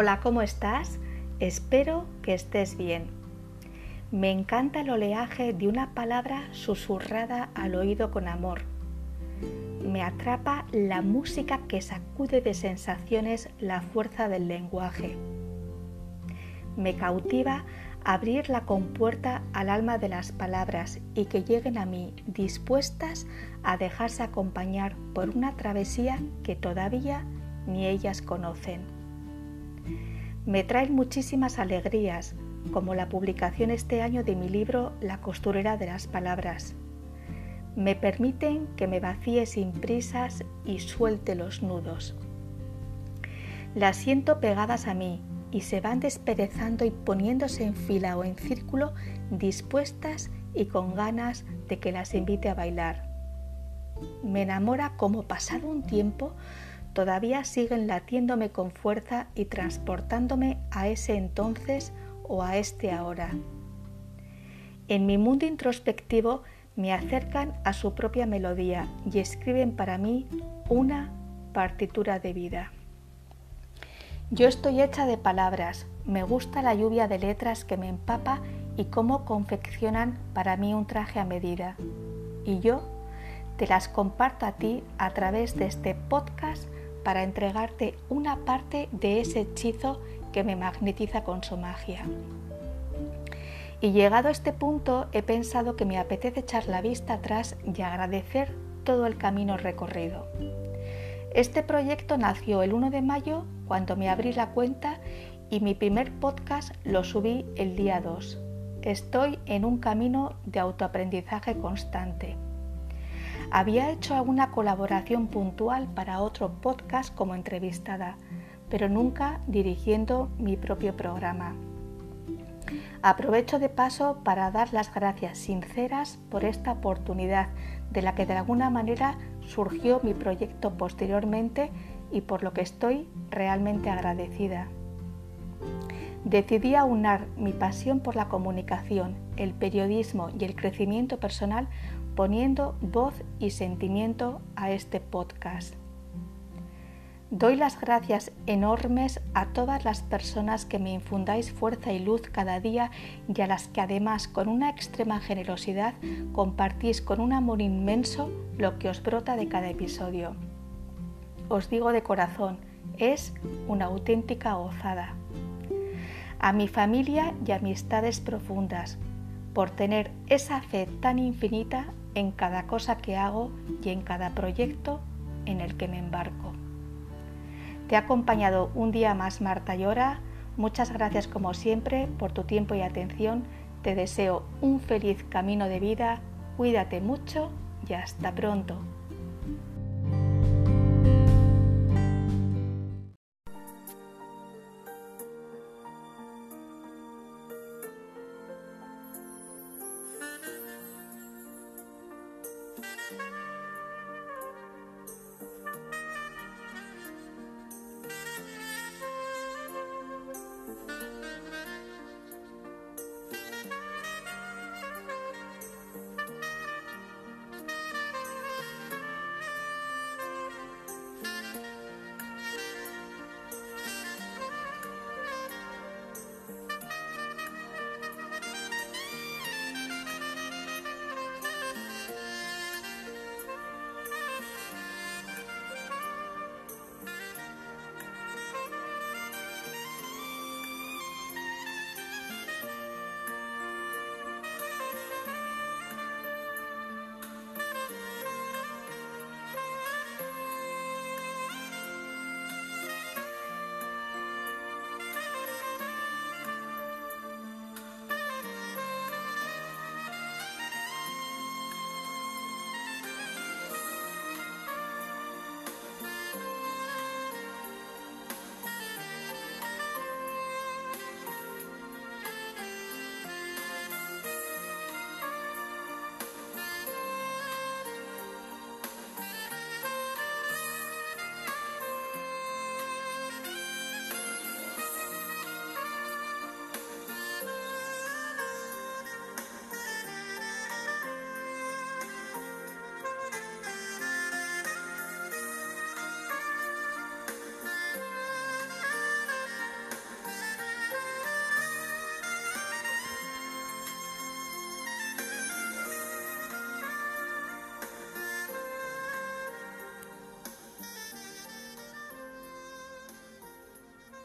Hola, ¿cómo estás? Espero que estés bien. Me encanta el oleaje de una palabra susurrada al oído con amor. Me atrapa la música que sacude de sensaciones la fuerza del lenguaje. Me cautiva abrir la compuerta al alma de las palabras y que lleguen a mí dispuestas a dejarse acompañar por una travesía que todavía ni ellas conocen me traen muchísimas alegrías, como la publicación este año de mi libro La costurera de las palabras. Me permiten que me vacíe sin prisas y suelte los nudos. Las siento pegadas a mí y se van desperezando y poniéndose en fila o en círculo dispuestas y con ganas de que las invite a bailar. Me enamora como pasado un tiempo todavía siguen latiéndome con fuerza y transportándome a ese entonces o a este ahora. En mi mundo introspectivo me acercan a su propia melodía y escriben para mí una partitura de vida. Yo estoy hecha de palabras, me gusta la lluvia de letras que me empapa y cómo confeccionan para mí un traje a medida. Y yo te las comparto a ti a través de este podcast para entregarte una parte de ese hechizo que me magnetiza con su magia. Y llegado a este punto he pensado que me apetece echar la vista atrás y agradecer todo el camino recorrido. Este proyecto nació el 1 de mayo cuando me abrí la cuenta y mi primer podcast lo subí el día 2. Estoy en un camino de autoaprendizaje constante. Había hecho alguna colaboración puntual para otro podcast como entrevistada, pero nunca dirigiendo mi propio programa. Aprovecho de paso para dar las gracias sinceras por esta oportunidad de la que de alguna manera surgió mi proyecto posteriormente y por lo que estoy realmente agradecida. Decidí aunar mi pasión por la comunicación, el periodismo y el crecimiento personal poniendo voz y sentimiento a este podcast. Doy las gracias enormes a todas las personas que me infundáis fuerza y luz cada día y a las que además con una extrema generosidad compartís con un amor inmenso lo que os brota de cada episodio. Os digo de corazón, es una auténtica gozada. A mi familia y amistades profundas, por tener esa fe tan infinita en cada cosa que hago y en cada proyecto en el que me embarco. Te ha acompañado un día más Marta Llora. Muchas gracias como siempre por tu tiempo y atención. Te deseo un feliz camino de vida. Cuídate mucho y hasta pronto.